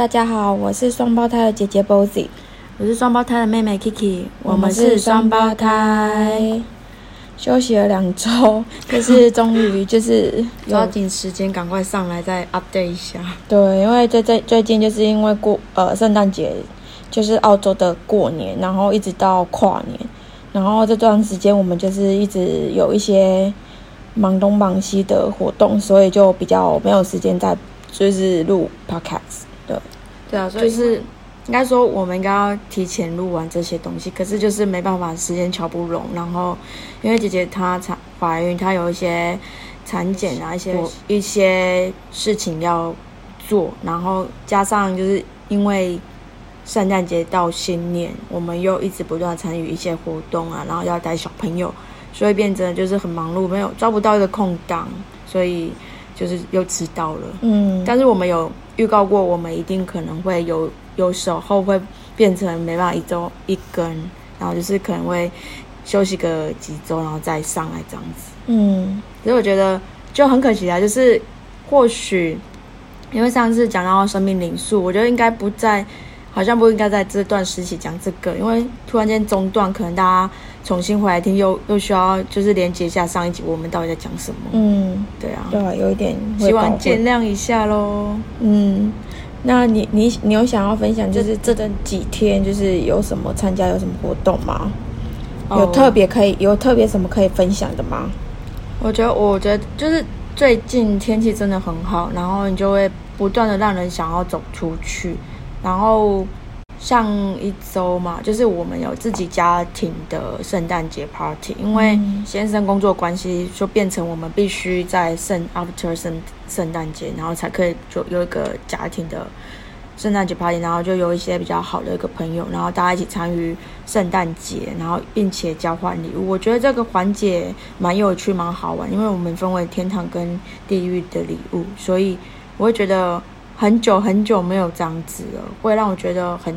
大家好，我是双胞胎的姐姐 Bozy，我是双胞胎的妹妹 Kiki，我们是双胞胎。休息了两周，就是终于就是 抓紧时间赶快上来再 update 一下。对，因为最最最近就是因为过呃圣诞节，就是澳洲的过年，然后一直到跨年，然后这段时间我们就是一直有一些忙东忙西的活动，所以就比较没有时间再就是录 podcast。对，啊，所以是。应该说，我们应该要提前录完这些东西，可是就是没办法，时间瞧不拢。然后，因为姐姐她产怀孕，她有一些产检啊，一些一些事情要做，然后加上就是因为圣诞节到新年，我们又一直不断参与一些活动啊，然后要带小朋友，所以变成就是很忙碌，没有抓不到一个空档，所以就是又迟到了。嗯，但是我们有预告过，我们一定可能会有。有时候会变成没办法一周一根，然后就是可能会休息个几周，然后再上来这样子。嗯，所以我觉得就很可惜啊，就是或许因为上次讲到生命灵数，我觉得应该不在，好像不应该在这段时期讲这个，因为突然间中断，可能大家重新回来听，又又需要就是连接一下上一集我们到底在讲什么。嗯，对啊，对啊，有一点，希望见谅一下喽。嗯。那你你你有想要分享，就是这段几天就是有什么参加有什么活动吗？有特别可以有特别什么可以分享的吗？我觉得我觉得就是最近天气真的很好，然后你就会不断的让人想要走出去，然后。上一周嘛，就是我们有自己家庭的圣诞节 party，因为先生工作关系，就变成我们必须在圣 after 圣圣诞节，然后才可以就有一个家庭的圣诞节 party，然后就有一些比较好的一个朋友，然后大家一起参与圣诞节，然后并且交换礼物。我觉得这个环节蛮有趣、蛮好玩，因为我们分为天堂跟地狱的礼物，所以我会觉得。很久很久没有这样子了，会让我觉得很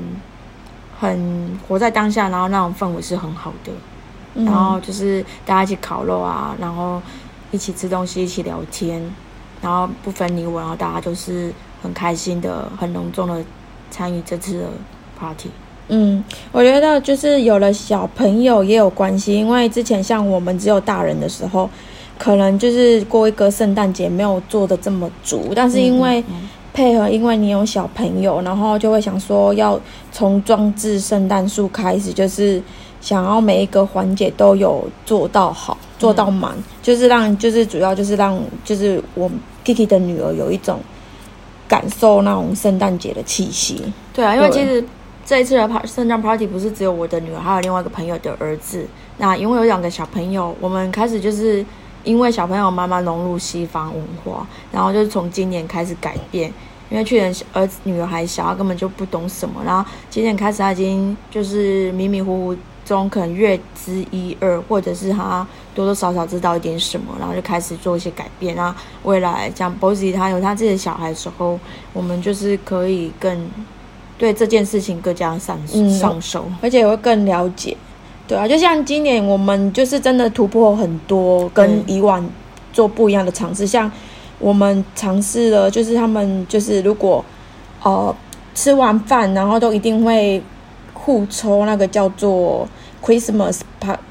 很活在当下，然后那种氛围是很好的。然后就是大家一起烤肉啊，然后一起吃东西，一起聊天，然后不分你我，然后大家就是很开心的、很隆重的参与这次的 party。嗯，我觉得就是有了小朋友也有关系，因为之前像我们只有大人的时候，可能就是过一个圣诞节没有做的这么足，但是因为配合，因为你有小朋友，然后就会想说要从装置圣诞树开始，就是想要每一个环节都有做到好，做到满，就是让，就是主要就是让，就是我 Kiki 的女儿有一种感受那种圣诞节的气息。对啊，因为其实这一次的 part 圣诞 party 不是只有我的女儿，还有另外一个朋友的儿子。那因为有两个小朋友，我们开始就是。因为小朋友慢慢融入西方文化，然后就是从今年开始改变。因为去年儿子女儿还小，他根本就不懂什么。然后今年开始，他已经就是迷迷糊糊中可能略知一二，或者是他多多少少知道一点什么，然后就开始做一些改变。然后未来像 Bossy 他有他自己的小孩的时候，我们就是可以更对这件事情更加上上手，而且会更了解。对啊，就像今年我们就是真的突破很多，跟以往做不一样的尝试。像我们尝试了，就是他们就是如果呃吃完饭，然后都一定会互抽那个叫做 Christmas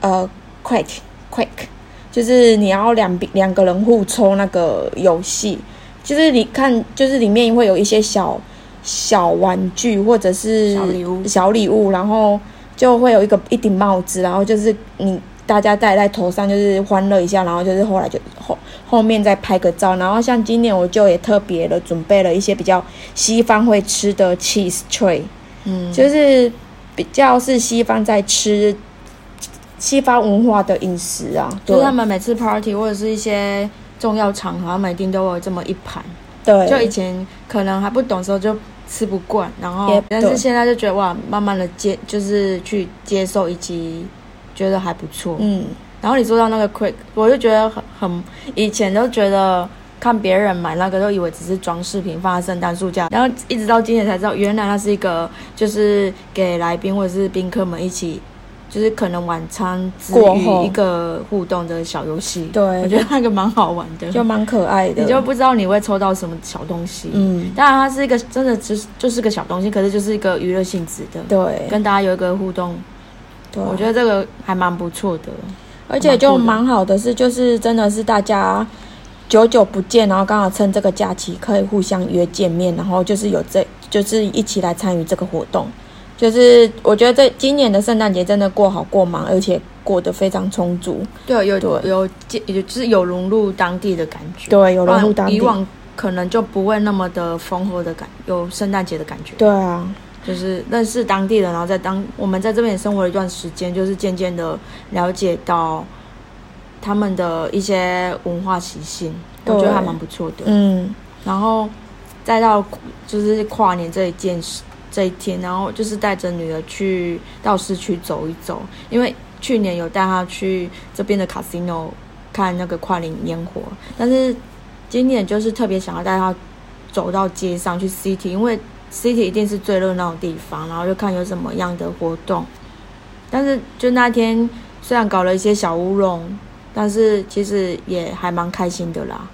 呃 Quick Quick，就是你要两两个人互抽那个游戏，就是你看，就是里面会有一些小小玩具或者是小礼物，小礼物，然后。就会有一个一顶帽子，然后就是你大家戴在头上，就是欢乐一下，然后就是后来就后后面再拍个照，然后像今年我就也特别的准备了一些比较西方会吃的 cheese tray，嗯，就是比较是西方在吃西方文化的饮食啊，就是他们每次 party 或者是一些重要场合，他们一定都有这么一盘，对，就以前可能还不懂的时候就。吃不惯，然后但是现在就觉得哇，慢慢的接就是去接受以及觉得还不错。嗯，然后你说到那个 quick，我就觉得很很以前都觉得看别人买那个都以为只是装饰品放在圣诞树架，然后一直到今年才知道原来它是一个就是给来宾或者是宾客们一起就是可能晚餐之过后余一个互动的小游戏。对我觉得那个蛮好玩的，就蛮可爱的。你就不知道你会抽到什么小东西。嗯，当然它是一个真的只是就是个小东西，可是就是一个娱乐性质的，对，跟大家有一个互动，对我觉得这个还蛮不错的。而且就蛮好的是，就是真的是大家久久不见，然后刚好趁这个假期可以互相约见面，然后就是有这就是一起来参与这个活动。就是我觉得这今年的圣诞节真的过好过忙，而且过得非常充足。对，有对有有就是有融入当地的感觉。对，有融入当地。以往可能就不会那么的丰厚的感，有圣诞节的感觉。对啊，就是认识当地人，然后在当我们在这边也生活了一段时间，就是渐渐的了解到他们的一些文化习性，我觉得还蛮不错的。嗯，然后再到就是跨年这一件事。这一天，然后就是带着女儿去到市区走一走，因为去年有带她去这边的 casino 看那个跨年烟火，但是今年就是特别想要带她走到街上去 city，因为 city 一定是最热闹的地方，然后就看有什么样的活动。但是就那天虽然搞了一些小乌龙，但是其实也还蛮开心的啦。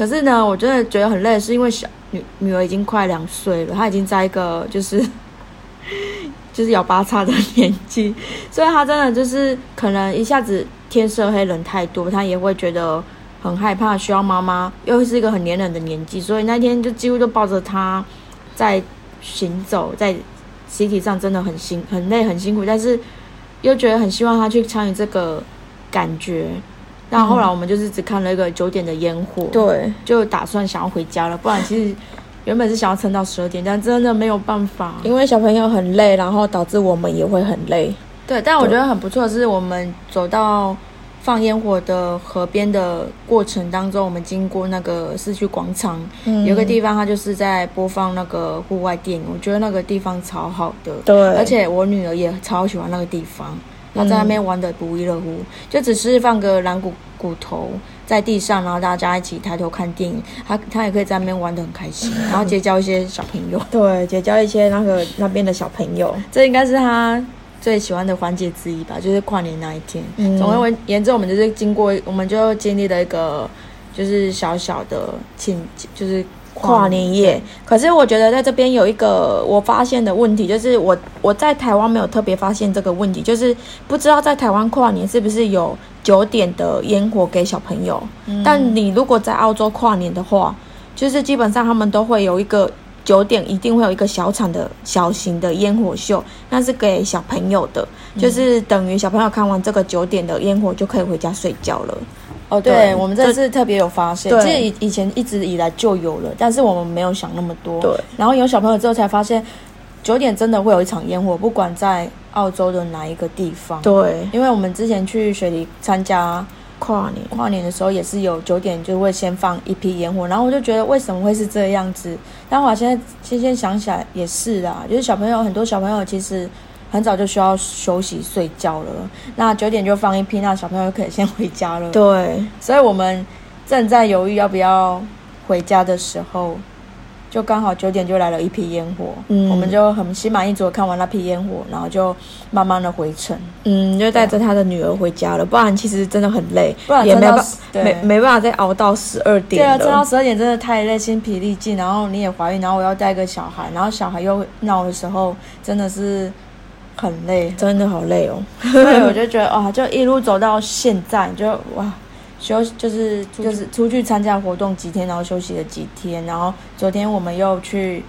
可是呢，我真的觉得很累，是因为小。女女儿已经快两岁了，她已经在一个就是就是摇八叉的年纪，所以她真的就是可能一下子天色黑人太多，她也会觉得很害怕，需要妈妈，又是一个很黏人的年纪，所以那天就几乎都抱着她在行走，在集体上真的很辛很累很辛苦，但是又觉得很希望她去参与这个感觉。那后来我们就是只看了一个九点的烟火，对，就打算想要回家了。不然其实原本是想要撑到十二点，但真的没有办法，因为小朋友很累，然后导致我们也会很累。对，但我觉得很不错的是，我们走到放烟火的河边的过程当中，我们经过那个市区广场，有个地方它就是在播放那个户外电影，我觉得那个地方超好的。对，而且我女儿也超喜欢那个地方。他在那边玩的不亦乐乎，就只是放个蓝骨骨头在地上，然后大家一起抬头看电影，他他也可以在那边玩的很开心，然后结交一些小朋友。对，结交一些那个那边的小朋友，这应该是他最喜欢的环节之一吧，就是跨年那一天。总而言之，我们就是经过，我们就经历了一个就是小小的庆，就是。跨年夜，可是我觉得在这边有一个我发现的问题，就是我我在台湾没有特别发现这个问题，就是不知道在台湾跨年是不是有九点的烟火给小朋友。但你如果在澳洲跨年的话，就是基本上他们都会有一个九点一定会有一个小场的小型的烟火秀，那是给小朋友的，就是等于小朋友看完这个九点的烟火就可以回家睡觉了。哦，对，我们这次特别有发现，其实以以前一直以来就有了，但是我们没有想那么多。对，然后有小朋友之后才发现，九点真的会有一场烟火，不管在澳洲的哪一个地方。对，因为我们之前去雪梨参加跨年，跨年的时候也是有九点就会先放一批烟火，然后我就觉得为什么会是这样子？但我现在现在想起来也是啦，就是小朋友很多小朋友其实。很早就需要休息睡觉了，那九点就放一批，那小朋友可以先回家了。对，所以我们正在犹豫要不要回家的时候，就刚好九点就来了一批烟火，嗯，我们就很心满意足的看完那批烟火，然后就慢慢的回程，嗯，就带着他的女儿回家了。不然其实真的很累，不然也没办没没办法再熬到十二点。对啊，撑到十二点真的太累，心疲力尽。然后你也怀孕，然后我要带个小孩，然后小孩又闹的时候，真的是。很累，真的好累哦。所以我就觉得，哇，就一路走到现在，就哇，休就是就是出去参加活动几天，然后休息了几天，然后昨天我们又去，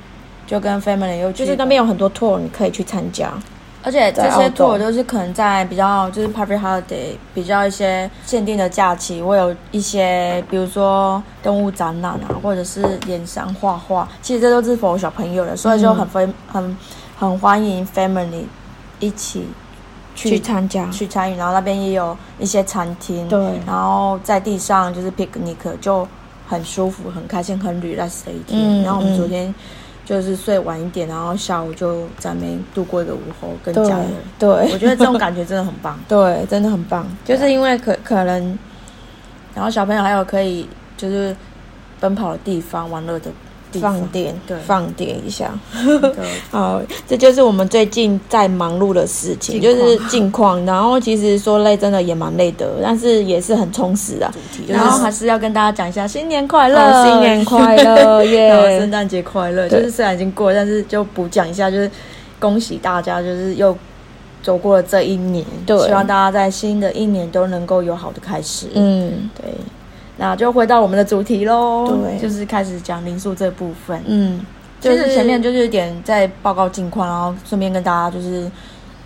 就跟 family 又去就是那边有很多 tour 你可以去参加，而且这些 tour 都是可能在比较就是 public holiday 比较一些限定的假期，会有一些比如说动物展览啊，或者是演上画画，其实这都是 for 小朋友的，所以就很非很很欢迎 family。一起去参加、去参与，然后那边也有一些餐厅，对，然后在地上就是 picnic，就很舒服、很开心、很 relax 的一天。然后我们昨天就是睡晚一点，然后下午就在那边度过一个午后，跟家人。对，我觉得这种感觉真的很棒。对，真的很棒。就是因为可可能，然后小朋友还有可以就是奔跑的地方、玩乐的放电，对放电一下。对 好，这就是我们最近在忙碌的事情，就是近况。然后其实说累，真的也蛮累的，但是也是很充实啊。主题然后还是要跟大家讲一下新年快乐，啊新年快乐 耶圣！诞节快乐。就是虽然已经过了，但是就补讲一下，就是恭喜大家，就是又走过了这一年。对希望大家在新的一年都能够有好的开始。嗯对。那就回到我们的主题喽，对就是开始讲零数这部分。嗯，就是前面就是有点在报告近况，然后顺便跟大家就是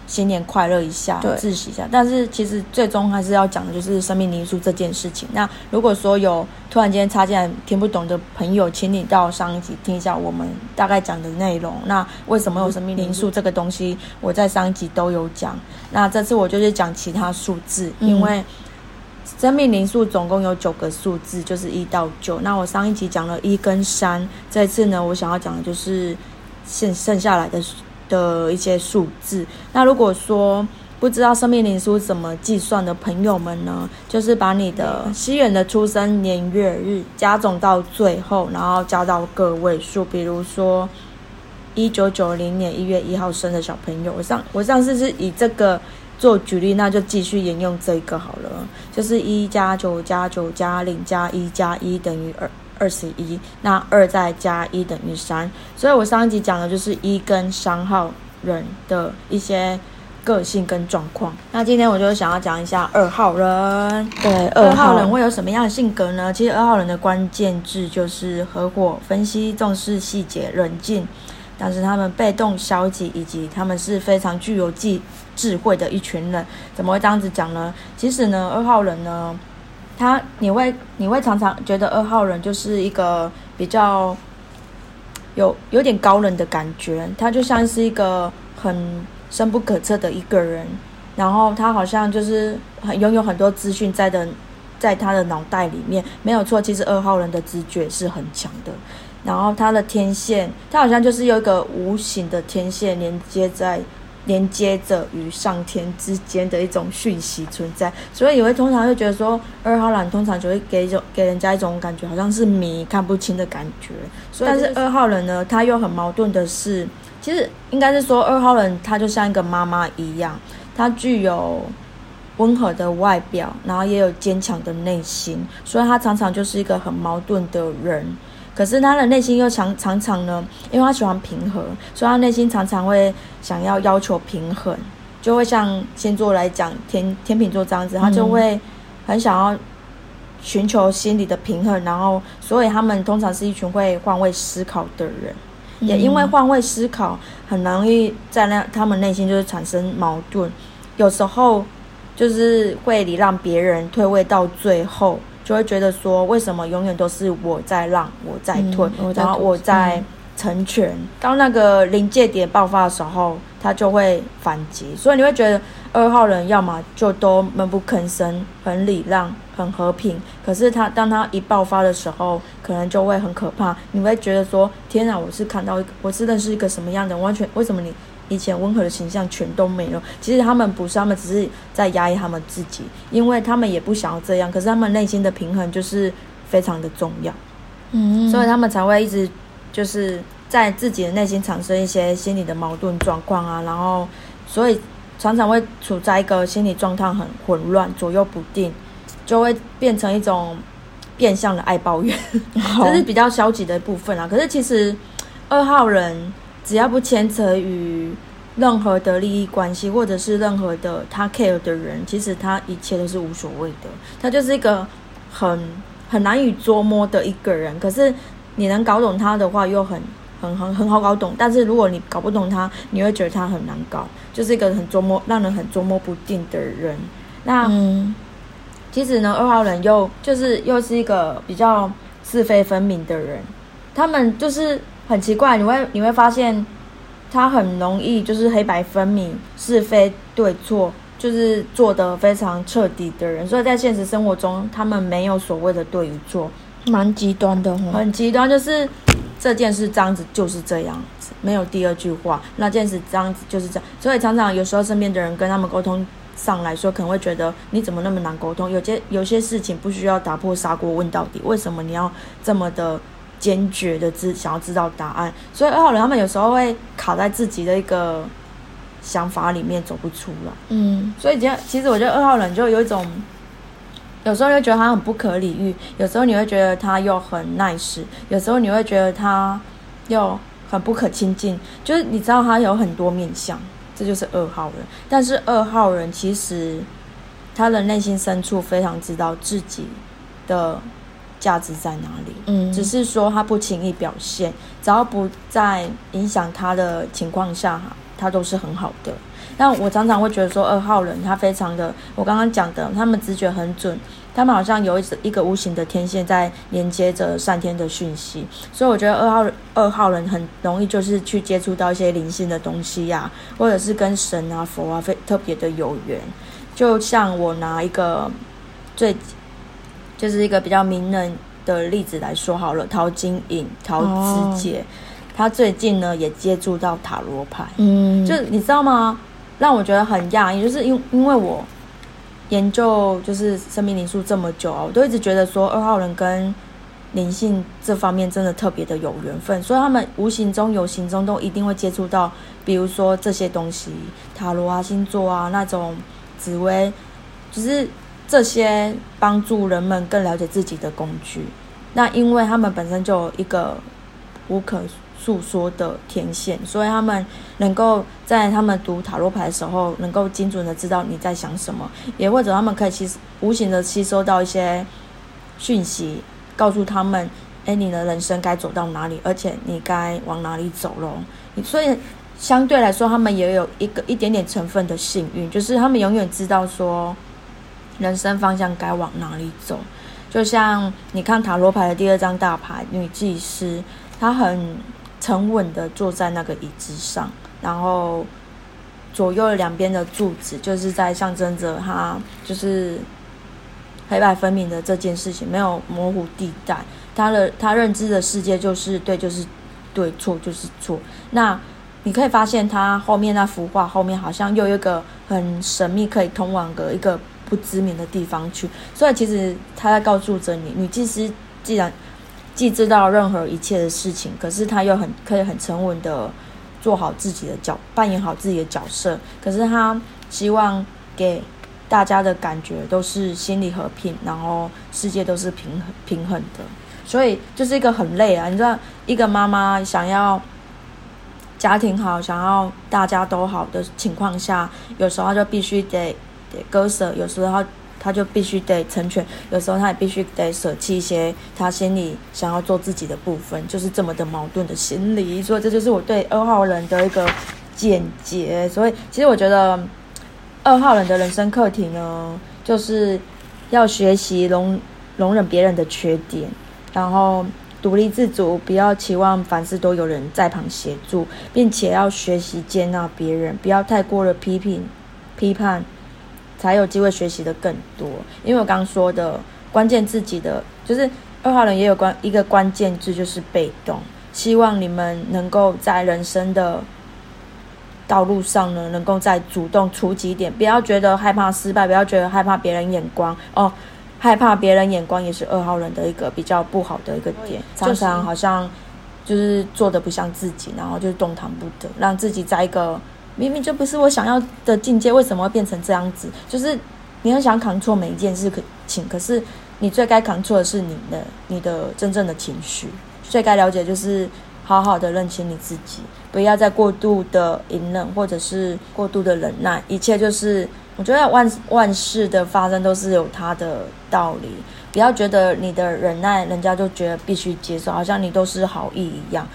新年快乐一下，对自喜一下。但是其实最终还是要讲的就是生命灵数这件事情。那如果说有突然间插进来听不懂的朋友，请你到上一集听一下我们大概讲的内容。那为什么有生命灵数这个东西，我在上一集都有讲。那这次我就是讲其他数字，嗯因为。生命灵数总共有九个数字，就是一到九。那我上一集讲了一跟三，这次呢，我想要讲的就是剩剩下来的的一些数字。那如果说不知道生命灵数怎么计算的朋友们呢，就是把你的西元的出生年月日加总到最后，然后加到个位数，比如说。一九九零年一月一号生的小朋友，我上我上次是以这个做举例，那就继续沿用这一个好了，就是一加九加九加零加一加一等于二二十一，那二再加一等于三，所以我上一集讲的就是一跟三号人的一些个性跟状况。那今天我就想要讲一下二号人，对，二二号号人会有什么样的性格呢？其实二号人的关键字就是合伙、分析、重视细节、冷静。但是他们被动、消极，以及他们是非常具有智智慧的一群人。怎么会这样子讲呢？其实呢，二号人呢，他你会你会常常觉得二号人就是一个比较有有点高冷的感觉，他就像是一个很深不可测的一个人。然后他好像就是很拥有很多资讯在的，在他的脑袋里面没有错。其实二号人的直觉是很强的，然后他的天线，他好像就是有一个无形的天线连接在连接着与上天之间的一种讯息存在，所以你会通常会觉得说二号人通常就会给一种给人家一种感觉，好像是迷看不清的感觉。所以但是二号人呢，他又很矛盾的是，其实应该是说二号人他就像一个妈妈一样，他具有温和的外表，然后也有坚强的内心，所以他常常就是一个很矛盾的人。可是他的内心又常常常呢，因为他喜欢平和，所以他内心常常会想要要求平衡，就会像星座来讲，天天秤座这样子，他就会很想要寻求心理的平衡，然后所以他们通常是一群会换位思考的人。也因为换位思考，很容易在那他们内心就是产生矛盾，有时候就是会礼让别人退位到最后，就会觉得说，为什么永远都是我在让，我在退，然后我在成全。当那个临界点爆发的时候，他就会反击，所以你会觉得二号人要么就都闷不吭声，很礼让，很和平。可是他当他一爆发的时候，可能就会很可怕。你会觉得说：天哪，我是看到一个，我是认识一个什么样的？完全为什么你以前温和的形象全都没了？其实他们不是，他们只是在压抑他们自己，因为他们也不想要这样。可是他们内心的平衡就是非常的重要。嗯，所以他们才会一直就是在自己的内心产生一些心理的矛盾状况啊，然后所以常常会处在一个心理状态很混乱、左右不定，就会变成一种变相的爱抱怨，这是比较消极的部分啊。可是其实二号人只要不牵扯于任何的利益关系，或者是任何的他 care 的人，其实他一切都是无所谓的。他就是一个很很难以捉摸的一个人。可是你能搞懂他的话，又很很很很好搞懂。但是如果你搞不懂他，你会觉得他很难搞，就是一个很捉摸、让人很捉摸不定的人。那、嗯其实呢，二号人又就是又是一个比较是非分明的人，他们就是很奇怪，你会你会发现他很容易就是黑白分明、是非对错，就是做得非常彻底的人，所以在现实生活中，他们没有所谓的对与错，蛮极端的哦。很极端，就是这件事这样子就是这样子，没有第二句话。那件事这样子就是这样，所以常常有时候身边的人跟他们沟通上来说，可能会觉得你怎么那么难沟通？有些有些事情不需要打破砂锅问到底，为什么你要这么的坚决的知想要知道答案，所以二号人他们有时候会卡在自己的一个想法里面走不出来。嗯所以其实其实我觉得二号人就有一种，有时候又觉得他很不可理喻，有时候你会觉得他又很 nice，有时候你会觉得他又很不可亲近，就是你知道他有很多面相，这就是二号人。但是二号人其实他的内心深处非常知道自己的价值在哪里，嗯，只是说他不轻易表现，只要不在影响他的情况下，他都是很好的。但我常常会觉得说，二号人他非常的，我刚刚讲的，他们直觉很准，他们好像有一一个无形的天线在连接着上天的讯息，所以我觉得二号二号人很容易就是去接触到一些灵性的东西呀、或者是跟神啊佛啊非特别的有缘。就像我拿一个最就是一个比较名人的例子来说好了，陶晶莹、陶子姐，她最近呢也接触到塔罗牌，嗯，就你知道吗？让我觉得很讶异，就是因因为我研究就是生命灵数这么久啊，我都一直觉得说二号人跟灵性这方面真的特别的有缘分，所以他们无形中有形中都一定会接触到，比如说这些东西，塔罗啊、星座啊那种紫薇，就是这些帮助人们更了解自己的工具。那因为他们本身就有一个无可诉说的天线，所以他们能够在他们读塔罗牌的时候，能够精准的知道你在想什么，也或者他们可以吸无形的吸收到一些讯息，告诉他们，哎，你的人生该走到哪里，而且你该往哪里走咯。你所以相对来说，他们也有一个一点点成分的幸运，就是他们永远知道说人生方向该往哪里走。就像你看塔罗牌的第二张大牌女祭司，她很沉稳的坐在那个椅子上，然后左右两边的柱子就是在象征着她就是黑白分明的这件事情，没有模糊地带。她的她认知的世界就是对就是对，错就是错。那你可以发现，她后面那幅画后面好像又有一个很神秘，可以通往的一个不知名的地方去。所以其实他在告诉着你，女祭司既然既知道任何一切的事情，可是他又很可以很沉稳的做好自己的角，扮演好自己的角色。可是他希望给大家的感觉都是心理和平，然后世界都是平衡平衡的。所以就是一个很累啊！你知道，一个妈妈想要家庭好，想要大家都好的情况下，有时候就必须得割舍，有时候他就必须得成全，有时候他也必须得舍弃一些他心里想要做自己的部分，就是这么的矛盾的心理。所以这就是我对二号人的一个见解。所以其实我觉得二号人的人生课题呢，就是要学习容容忍别人的缺点。然后独立自主，不要期望凡事都有人在旁协助，并且要学习接纳别人，不要太过了批评、批判，才有机会学习的更多。因为我刚刚说的关键自己的，就是二号人也有关一个关键字，就是被动。希望你们能够在人生的道路上呢，能够再主动出击一点，不要觉得害怕失败，不要觉得害怕别人眼光哦。害怕别人眼光也是二号人的一个比较不好的一个点，常常好像就是做的不像自己，然后就动弹不得，让自己在一个明明就不是我想要的境界，为什么会变成这样子？就是你很想扛错每一件事可情，可是你最该扛错的是你的你的真正的情绪，最该了解就是好好的认清你自己，不要再过度的隐忍或者是过度的忍耐，一切就是。我觉得万万事的发生都是有它的道理，不要觉得你的忍耐，人家就觉得必须接受，好像你都是好意一样。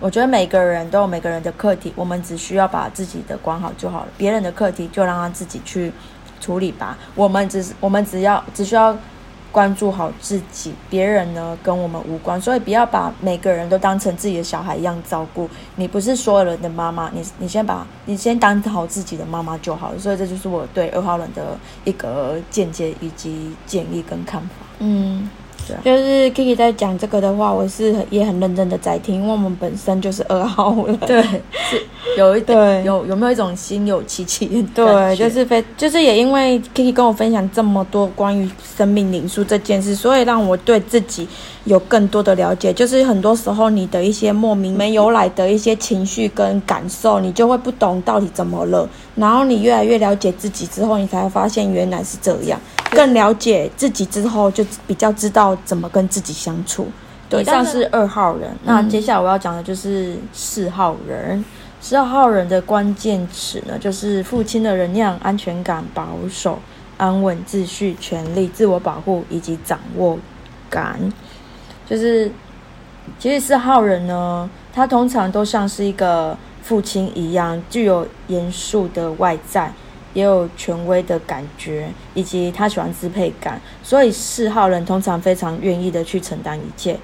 我觉得每个人都有每个人的课题，我们只需要把自己的管好就好了，别人的课题就让他自己去处理吧。我们只是我们只要只需要关注好自己，别人呢跟我们无关，所以不要把每个人都当成自己的小孩一样照顾。你不是所有人的妈妈，你你先把你先当好自己的妈妈就好了。所以这就是我对二号人的一个见解以及建议跟看法。嗯，对啊就是 Kiki 在讲这个的话，我是很也很认真的在听，因为我们本身就是二号人。对，是有一点对有有没有一种心有戚戚的对，就是非就是也因为 Kiki 跟我分享这么多关于生命灵数这件事，所以让我对自己有更多的了解。就是很多时候你的一些莫名没由来的一些情绪跟感受，你就会不懂到底怎么了。然后你越来越了解自己之后，你才会发现原来是这样。更了解自己之后，就比较知道怎么跟自己相处。对，以上是二号人，那接下来我要讲的就是四号人。四号人的关键词呢，就是父亲的能量、安全感、保守、安稳、秩序、权力、自我保护以及掌握感。就是，其实四号人呢，他通常都像是一个父亲一样，具有严肃的外在，也有权威的感觉，以及他喜欢支配感。所以四号人通常非常愿意的去承担一切。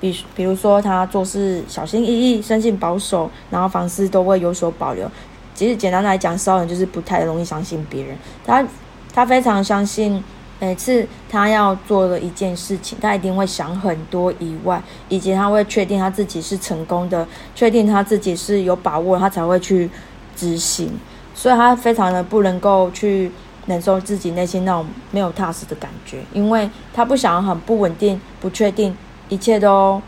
比比如说他做事小心翼翼、生性保守，然后凡事都会有所保留。其实简单来讲，骚人就是不太容易相信别人。他他非常相信，每次他要做的一件事情，他一定会想很多以外，以及他会确定他自己是成功的，确定他自己是有把握，他才会去执行。所以他非常的不能够去忍受自己内心那种没有踏实的感觉，因为他不想很不稳定、不确定。一切都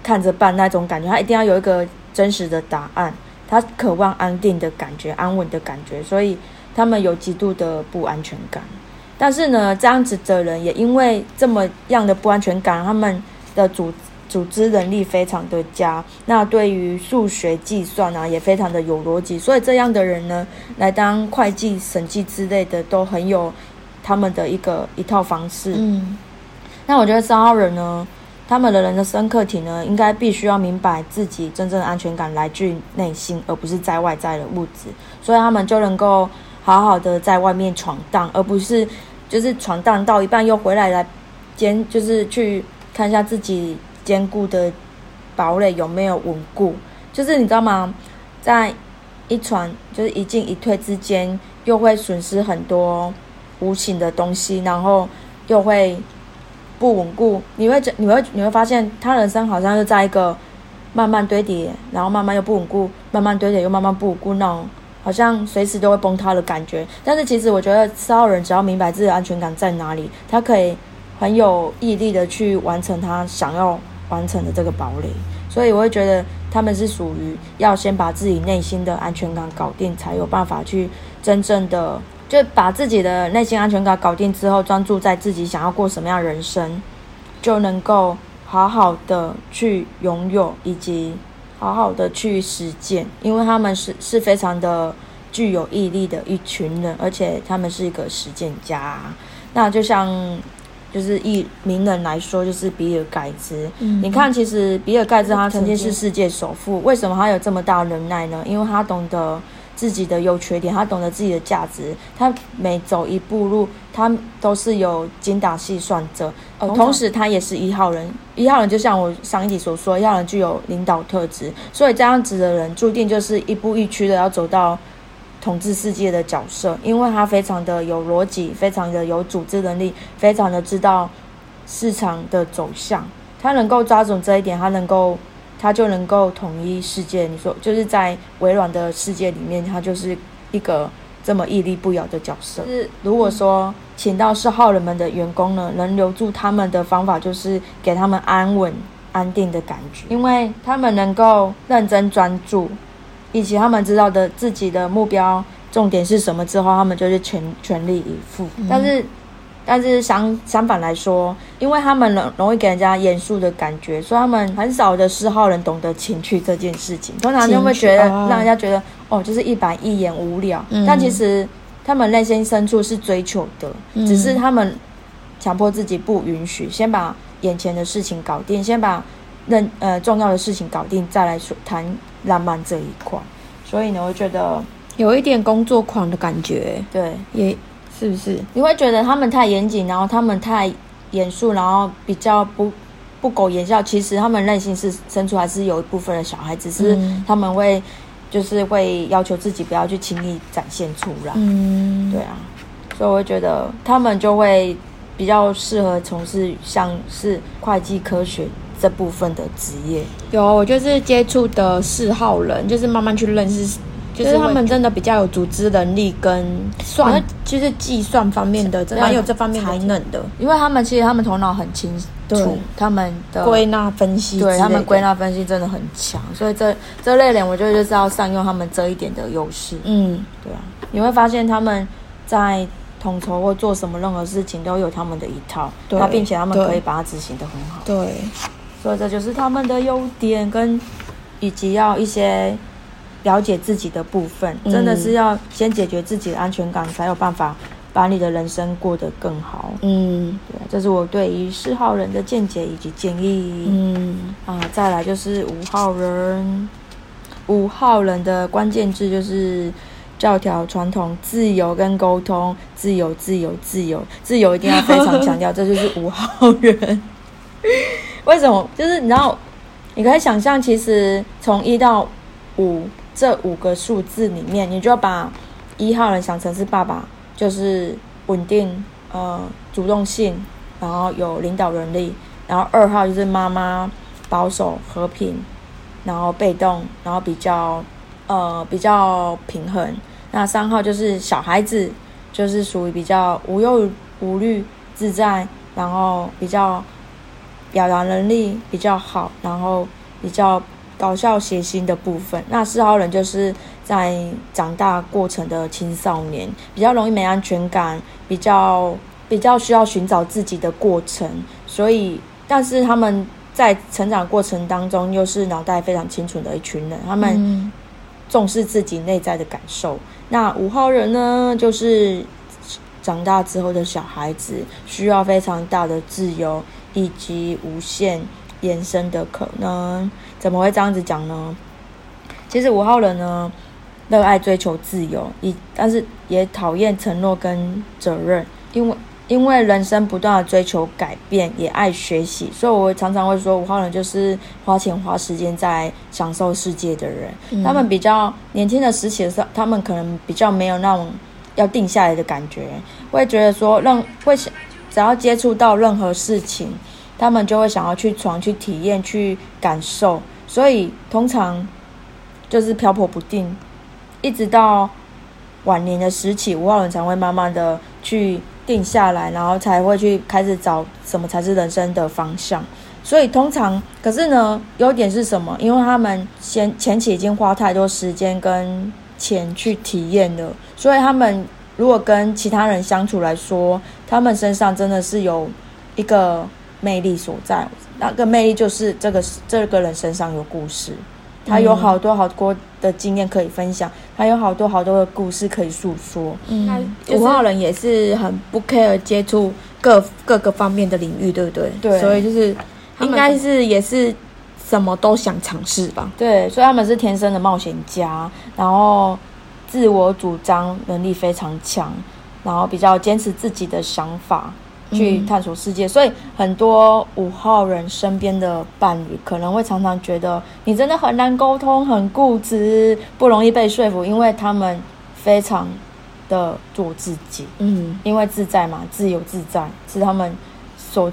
看着办那种感觉，他一定要有一个真实的答案，他渴望安定的感觉、安稳的感觉，所以他们有极度的不安全感。但是呢，这样子的人也因为这么样的不安全感，他们的组组织能力非常的佳，那对于数学计算啊也非常的有逻辑，所以这样的人呢，来当会计、审计之类的都很有他们的一个一套方式。嗯。那我觉得三号人呢，他们的人的深刻体呢，应该必须要明白自己真正的安全感来自于内心，而不是在外在的物质，所以他们就能够好好的在外面闯荡，而不是就是闯荡到一半又回来来兼，就是去看一下自己坚固的堡垒有没有稳固。就是你知道吗？在一传就是一进一退之间，又会损失很多无形的东西，然后又会。不稳固，你会你会你会发现，他人生好像是在一个慢慢堆叠，然后慢慢又不稳固，慢慢堆叠又慢慢不稳固那种，好像随时都会崩塌的感觉。但是其实我觉得，四号人只要明白自己的安全感在哪里，他可以很有毅力的去完成他想要完成的这个堡垒。所以我会觉得他们是属于要先把自己内心的安全感搞定，才有办法去真正的。就把自己的内心安全感搞定之后，专注在自己想要过什么样人生，就能够好好的去拥有，以及好好的去实践。因为他们是是非常的具有毅力的一群人，而且他们是一个实践家。那就像就是一名人来说，就是比尔盖茨。你看，其实比尔盖茨他曾经是世界首富，为什么他有这么大能耐呢？因为他懂得。自己的优缺点，他懂得自己的价值，他每走一步路，他都是有精打细算着。呃，同时他也是一号人，一号人就像我上一集所说，一号人具有领导特质，所以这样子的人注定就是一步一趋的要走到统治世界的角色，因为他非常的有逻辑，非常的有组织能力，非常的知道市场的走向，他能够抓准这一点，他能够。他就能够统一世界。你说，就是在微软的世界里面，他就是一个这么屹立不摇的角色。是，如果说请到是号人们的员工呢，能留住他们的方法就是给他们安稳、安定的感觉，因为他们能够认真专注，以及他们知道的自己的目标重点是什么之后，他们就是全全力以赴。但是。但是相相反来说，因为他们容容易给人家严肃的感觉，所以他们很少的嗜好人懂得情趣这件事情。通常就会觉得让人家觉得哦，就是一板一眼无聊。但其实他们内心深处是追求的，只是他们强迫自己不允许，先把眼前的事情搞定，先把认呃重要的事情搞定，再来说谈浪漫这一块。所以呢，我觉得有一点工作狂的感觉。对，也。是不是你会觉得他们太严谨，然后他们太严肃，然后比较不不苟言笑？其实他们内心是生出还是有一部分的小孩，只是他们会就是会要求自己不要去轻易展现出来。嗯，对啊，所以我会觉得他们就会比比较适合从事像是会计科学这部分的职业。有，我就是接触的四号人，就是慢慢去认识，就是他们真的比较有组织能力跟算，就是计算方面的，蛮有这方面才能的。因为他们其实他们头脑很清楚，他们的归纳分析，对他们归纳分析真的很强，所以这这类人，我觉得就是要善用他们这一点的优势。嗯，对啊，你会发现他们在。统筹或做什么任何事情都有他们的一套，那并且他们可以把它执行的很好。对，所以这就是他们的优点跟以及要一些了解自己的部分，真的是要先解决自己的安全感，才有办法把你的人生过得更好。嗯，对，这是我对于四号人的见解以及建议。嗯啊，再来就是五号人，五号人的关键字就是。教条传统、自由跟沟通，自由、自由、自由、自由，一定要非常强调，这就是五号人。为什么？就是你知道，你可以想象，其实从一到五这五个数字里面，你就把一号人想成是爸爸，就是稳定、呃主动性，然后有领导能力；然后二号就是妈妈，保守、和平，然后被动，然后比较呃比较平衡。那三号就是小孩子，就是属于比较无忧无虑、自在，然后比较表达能力比较好，然后比较搞笑谐星的部分。那四号人就是在长大过程的青少年，比较容易没安全感，比较比较需要寻找自己的过程。所以，但是他们在成长过程当中，又是脑袋非常清楚的一群人，他们重视自己内在的感受。那五号人呢，就是长大之后的小孩子，需要非常大的自由以及无限延伸的可能。怎么会这样子讲呢？其实五号人呢，热爱追求自由，以但是也讨厌承诺跟责任，因为。因为人生不断的追求改变，也爱学习，所以我常常会说五号人就是花钱花时间在享受世界的人。他们比较年轻的时期的时候，他们可能比较没有那种要定下来的感觉，会觉得说让会想只要接触到任何事情，他们就会想要去闯、去体验、去感受。所以通常就是漂泊不定，一直到晚年的时期，五号人才会慢慢的去。定下来，然后才会去开始找什么才是人生的方向。所以通常，可是呢，优点是什么？因为他们先前期已经花太多时间跟钱去体验了，所以他们如果跟其他人相处来说，他们身上真的是有一个魅力所在。那个魅力就是这个这个人身上有故事。他有好多好多的经验可以分享，他有好多好多的故事可以诉说。嗯，五号人也是很不 care 接触各各个方面的领域，对不对？对。所以就是应该是也是什么都想尝试吧。对，所以他们是天生的冒险家，然后自我主张能力非常强，然后比较坚持自己的想法。去探索世界，所以很多五号人身边的伴侣可能会常常觉得你真的很难沟通，很固执，不容易被说服，因为他们非常的做自己，嗯，因为自在嘛，自由自在是他们所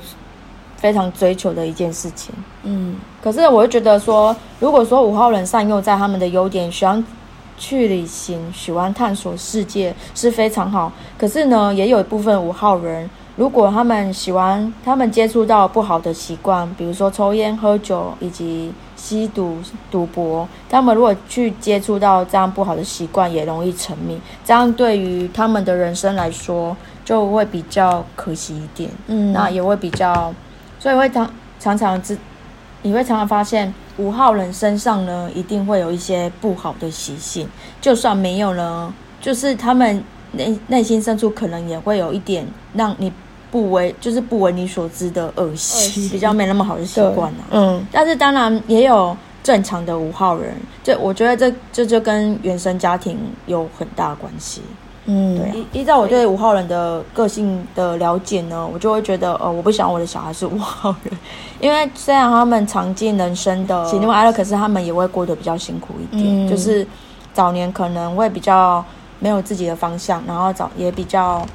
非常追求的一件事情，嗯。可是我会觉得说，如果说五号人善用在他们的优点，喜欢去旅行，喜欢探索世界是非常好。可是呢，也有一部分五号人。如果他们喜欢，他们接触到不好的习惯，比如说抽烟、喝酒以及吸毒、赌博，他们如果去接触到这样不好的习惯，也容易沉迷。这样对于他们的人生来说，就会比较可惜一点。嗯，那也会比较，所以会常常常之，你会常常发现五号人身上呢，一定会有一些不好的习性。就算没有呢，就是他们内内心深处可能也会有一点让你。不为就是不为你所知的恶习，比较没那么好的习惯啊。嗯，但是当然也有正常的五号人，这我觉得这这就跟原生家庭有很大关系。嗯，对。依依照我对五号人的个性的了解呢，我就会觉得，呃，我不想我的小孩是五号人，因为虽然他们尝尽人生的喜怒哀乐，可是他们也会过得比较辛苦一点。就是早年可能会比较没有自己的方向，然后早也比较。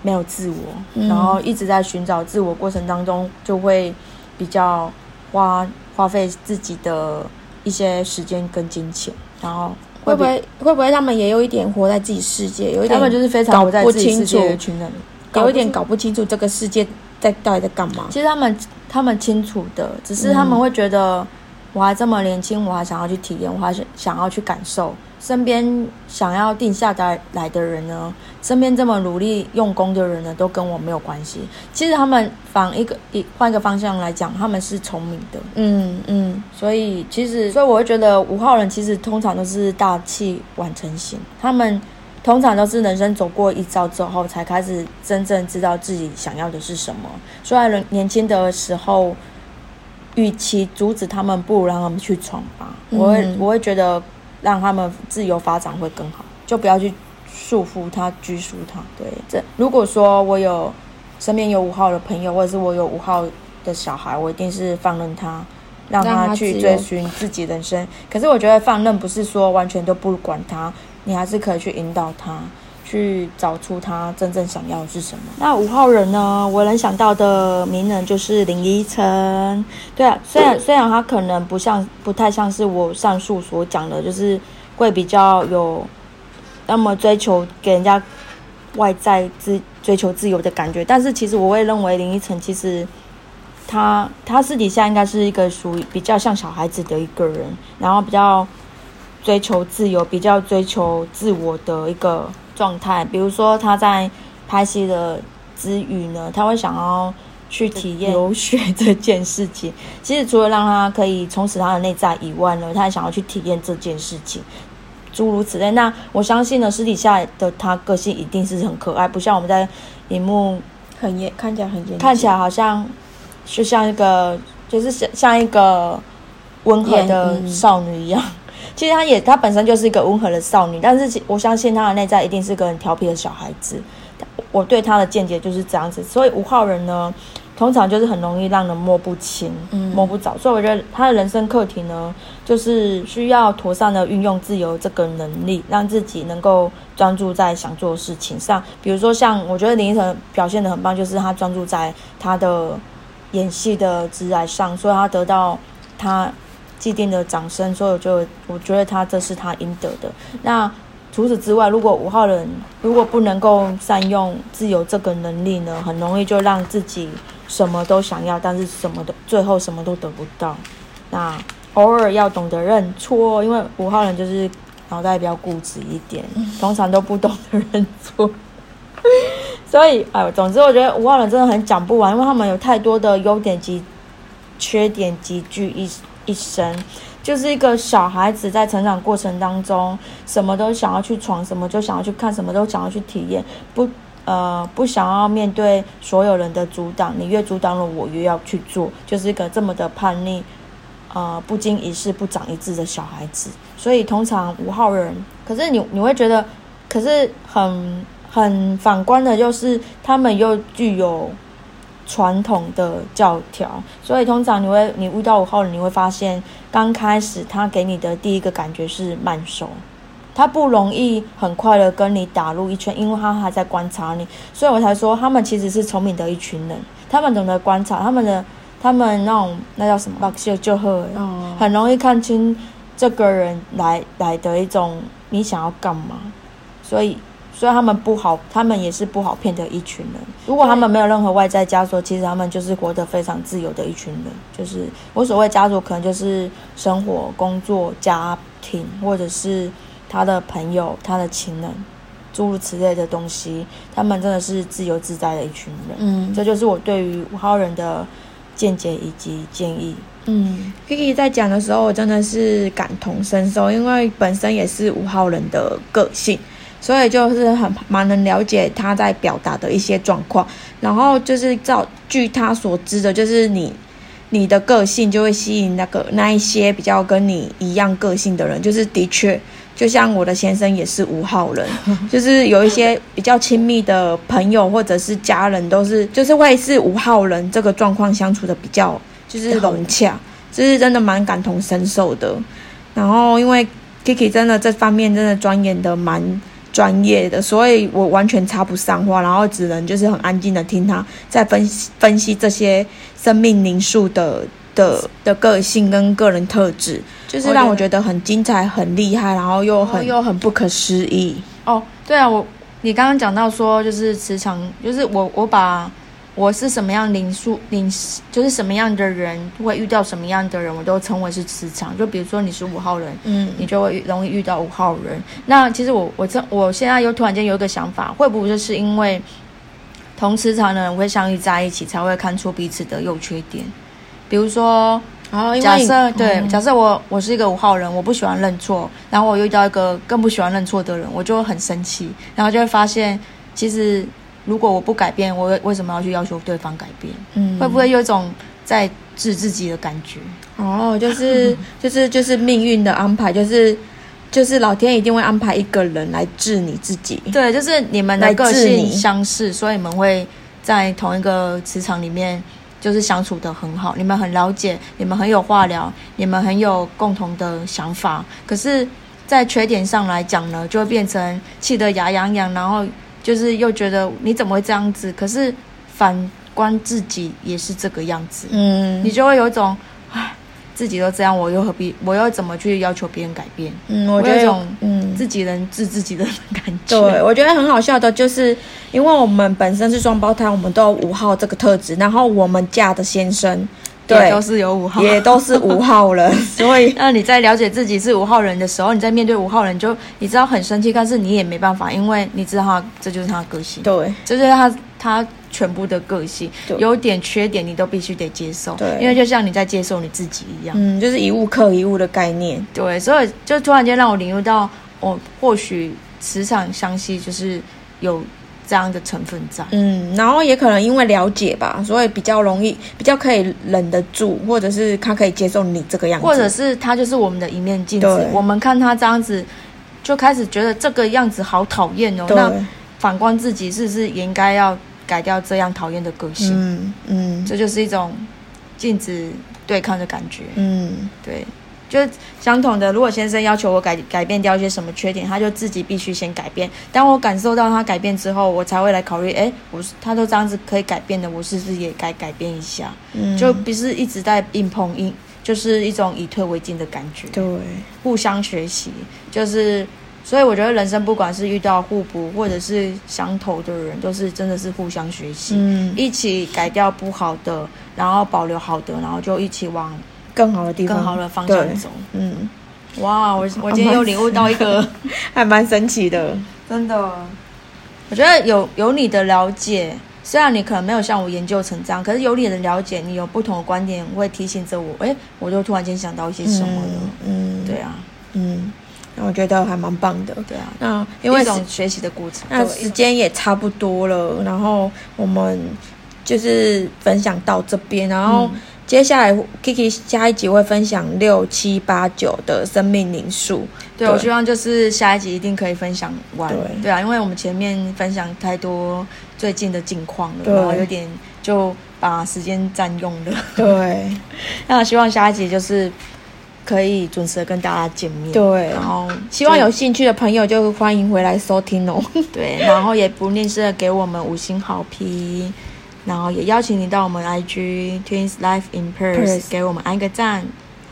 没有自我，然后一直在寻找自我过程当中，就会比较花花费自己的一些时间跟金钱，然后会不会会不会他们也有一点活在自己世界，有一点他们就是非常搞活在不自己世界清楚的一群人，有一点搞不清楚这个世界在到底在干嘛。其实他们他们清楚的，只是他们会觉得我还这么年轻，我还想要去体验，我还是想要去感受。身边想要定下来来的人呢，身边这么努力用功的人呢，都跟我没有关系。其实他们反一个一换一个方向来讲，他们是聪明的，嗯嗯，所以其实，所以我会觉得五号人其实通常都是大器晚成型，他们通常都是人生走过一遭之后，才开始真正知道自己想要的是什么。虽然人年轻的时候，与其阻止他们，不如让他们去闯吧。我会嗯我会觉得让他们自由发展会更好，就不要去束缚他、拘束他。对，这如果说我有身边有五号的朋友，或者是我有五号的小孩，我一定是放任他，让他去追寻自己人生。可是我觉得放任不是说完全都不管他，你还是可以去引导他。去找出他真正想要的是什么。那五号人呢？我能想到的名人就是林依晨。对啊，虽然虽然他可能不像，不太像是我上述所讲的，就是会比较有那么追求给人家外在自追求自由的感觉，但是其实我会认为林依晨其实他他私底下应该是一个属于比较像小孩子的一个人，然后比较追求自由、比较追求自我的一个状态。比如说他在拍戏的之余呢，他会想要去体验留学 这件事情。其实除了让他可以充实他的内在以外呢，他还想要去体验这件事情。诸如此类，那我相信呢，私底下的他个性一定是很可爱，不像我们在荧幕很严，看起来很严，看起来好像就像一个，就是像像一个温和的嗯少女一样。其实她也，她本身就是一个温和的少女，但是我相信她的内在一定是个很调皮的小孩子。我对她的见解就是这样子，所以五号人呢，通常就是很容易让人摸不清、嗯摸不着。所以我觉得他的人生课题呢，就是需要妥善的运用自由这个能力，让自己能够专注在想做的事情上。比如说像我觉得林依晨表现的很棒，就是他专注在他的演戏的职来上，所以他得到他既定的掌声，所以我就我觉得他这是他应得的。那除此之外，如果五号人如果不能够善用自由这个能力呢，很容易就让自己什么都想要，但是什么都最后什么都得不到。那偶尔要懂得认错，因为五号人就是脑袋比较固执一点，通常都不懂得认错。所以，哎，总之我觉得五号人真的很讲不完，因为他们有太多的优点及缺点集聚一一身，就是一个小孩子在成长过程当中，什么都想要去闯，什么就想要去看，什么都想要去体验，不呃不想要面对所有人的阻挡，你越阻挡了我，越要去做，就是一个这么的叛逆，呃不经一事不长一智的小孩子。所以通常五号人，可是你你会觉得，可是很很反观的就是他们又具有传统的教条，所以通常你会你遇到五号人，你会发现刚开始他给你的第一个感觉是慢熟，他不容易很快的跟你打入一圈，因为他还在观察你，所以我才说他们其实是聪明的一群人，他们懂得观察，他们的他们那种那叫什么，就喝，哦，很容易看清这个人来来的一种你想要干嘛，所以所以他们不好，他们也是不好骗的一群人。如果他们没有任何外在枷锁，其实他们就是活得非常自由的一群人。就是我所谓枷锁，可能就是生活、工作、家庭，或者是他的朋友、他的情人，诸如此类的东西。他们真的是自由自在的一群人。嗯这就是我对于五号人的见解以及建议。嗯，Kiki 在讲的时候，我真的是感同身受，因为本身也是五号人的个性，所以就是很蛮能了解他在表达的一些状况。然后就是照据他所知的，就是你你的个性就会吸引那个那一些比较跟你一样个性的人，就是的确。就像我的先生也是五号人，就是有一些比较亲密的朋友或者是家人，都是就是会是五号人这个状况相处的比较就是融洽，就是真的蛮感同身受的。然后因为 Kiki 真的这方面真的钻研的蛮专业的，所以我完全插不上话，然后只能就是很安静的听他在分析分析这些生命灵数的的的个性跟个人特质，就是让我觉得很精彩、很厉害，然后又很又很不可思议。哦，对啊，我你刚刚讲到说就是磁场，就是我我把。我是什么样灵数灵，就是什么样的人会遇到什么样的人，我都称为是磁场。就比如说你是五号人，嗯，你就会容易遇到五号人。那其实我我这我现在又突然间有一个想法，会不会就是因为同磁场的人会相遇在一起，才会看出彼此的优缺点？比如说，假设对，假设我我是一个五号人，我不喜欢认错，然后我遇到一个更不喜欢认错的人，我就会很生气，然后就会发现其实。如果我不改变，我为什么要去要求对方改变？嗯，会不会有一种在治自己的感觉？哦，就是 就是就是命运的安排，就是就是老天一定会安排一个人来治你自己。对，就是你们的个性相似，所以你们会在同一个磁场里面，就是相处的很好。你们很了解，你们很有话聊，你们很有共同的想法。可是，在缺点上来讲呢，就会变成气得牙痒痒，然后。就是又觉得你怎么会这样子？可是反观自己也是这个样子，嗯，你就会有一种，唉，自己都这样，我又何必？我又怎么去要求别人改变？嗯，我有一种，嗯，自己人治自己的感觉。对，我觉得很好笑的，就是因为我们本身是双胞胎，我们都有五号这个特质，然后我们嫁的先生。对，都是有五号，也都是五号人，所以那你在了解自己是五号人的时候，你在面对五号人，就你知道很生气，但是你也没办法，因为你知道他这就是他的个性，对，这就是他他全部的个性，优点缺点你都必须得接受，对，因为就像你在接受你自己一样，嗯，就是一物克一物的概念，对，所以就突然间让我领悟到，我或许磁场相吸就是有。这样的成分在，嗯，然后也可能因为了解吧，所以比较容易，比较可以忍得住，或者是他可以接受你这个样子，或者是他就是我们的一面镜子，我们看他这样子，就开始觉得这个样子好讨厌哦。那反观自己，是不是也应该要改掉这样讨厌的个性？嗯嗯，这就是一种禁止对抗的感觉。嗯，对。就是相同的，如果先生要求我改改变掉一些什么缺点，他就自己必须先改变。当我感受到他改变之后，我才会来考虑，哎，我是他都这样子可以改变的，我是不是也该改变一下？嗯，就不是一直在硬碰硬，就是一种以退为进的感觉。对，互相学习，就是所以我觉得人生不管是遇到互补或者是相投的人，都是真的是互相学习，嗯，一起改掉不好的，然后保留好的，然后就一起往。更好的地方，更好的方向走。嗯，哇，我 我今天又领悟到一个，还蛮神奇的，真的。我觉得有有你的了解，虽然你可能没有像我研究成这样，可是有你的了解，你有不同的观点，会提醒着我。哎，我就突然间想到一些什么了。嗯，对啊，嗯，那我觉得还蛮棒的。对啊，那因为一种学习的过程。那时间也差不多了，然后我们就是分享到这边，然后。接下来，Kiki 下一集会分享六七八九的生命灵数。对，我希望就是下一集一定可以分享完。对啊，因为我们前面分享太多最近的近况了，然后有点就把时间占用了。对，那希望下一集就是可以准时跟大家见面。对，然后希望有兴趣的朋友就欢迎回来收听哦。对，然后也不吝啬给我们五星好评。然后也邀请你到我们 IG Twins Life in Perth 给我们按个赞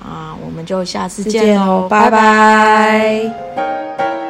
啊！我们就下次见喽，拜拜。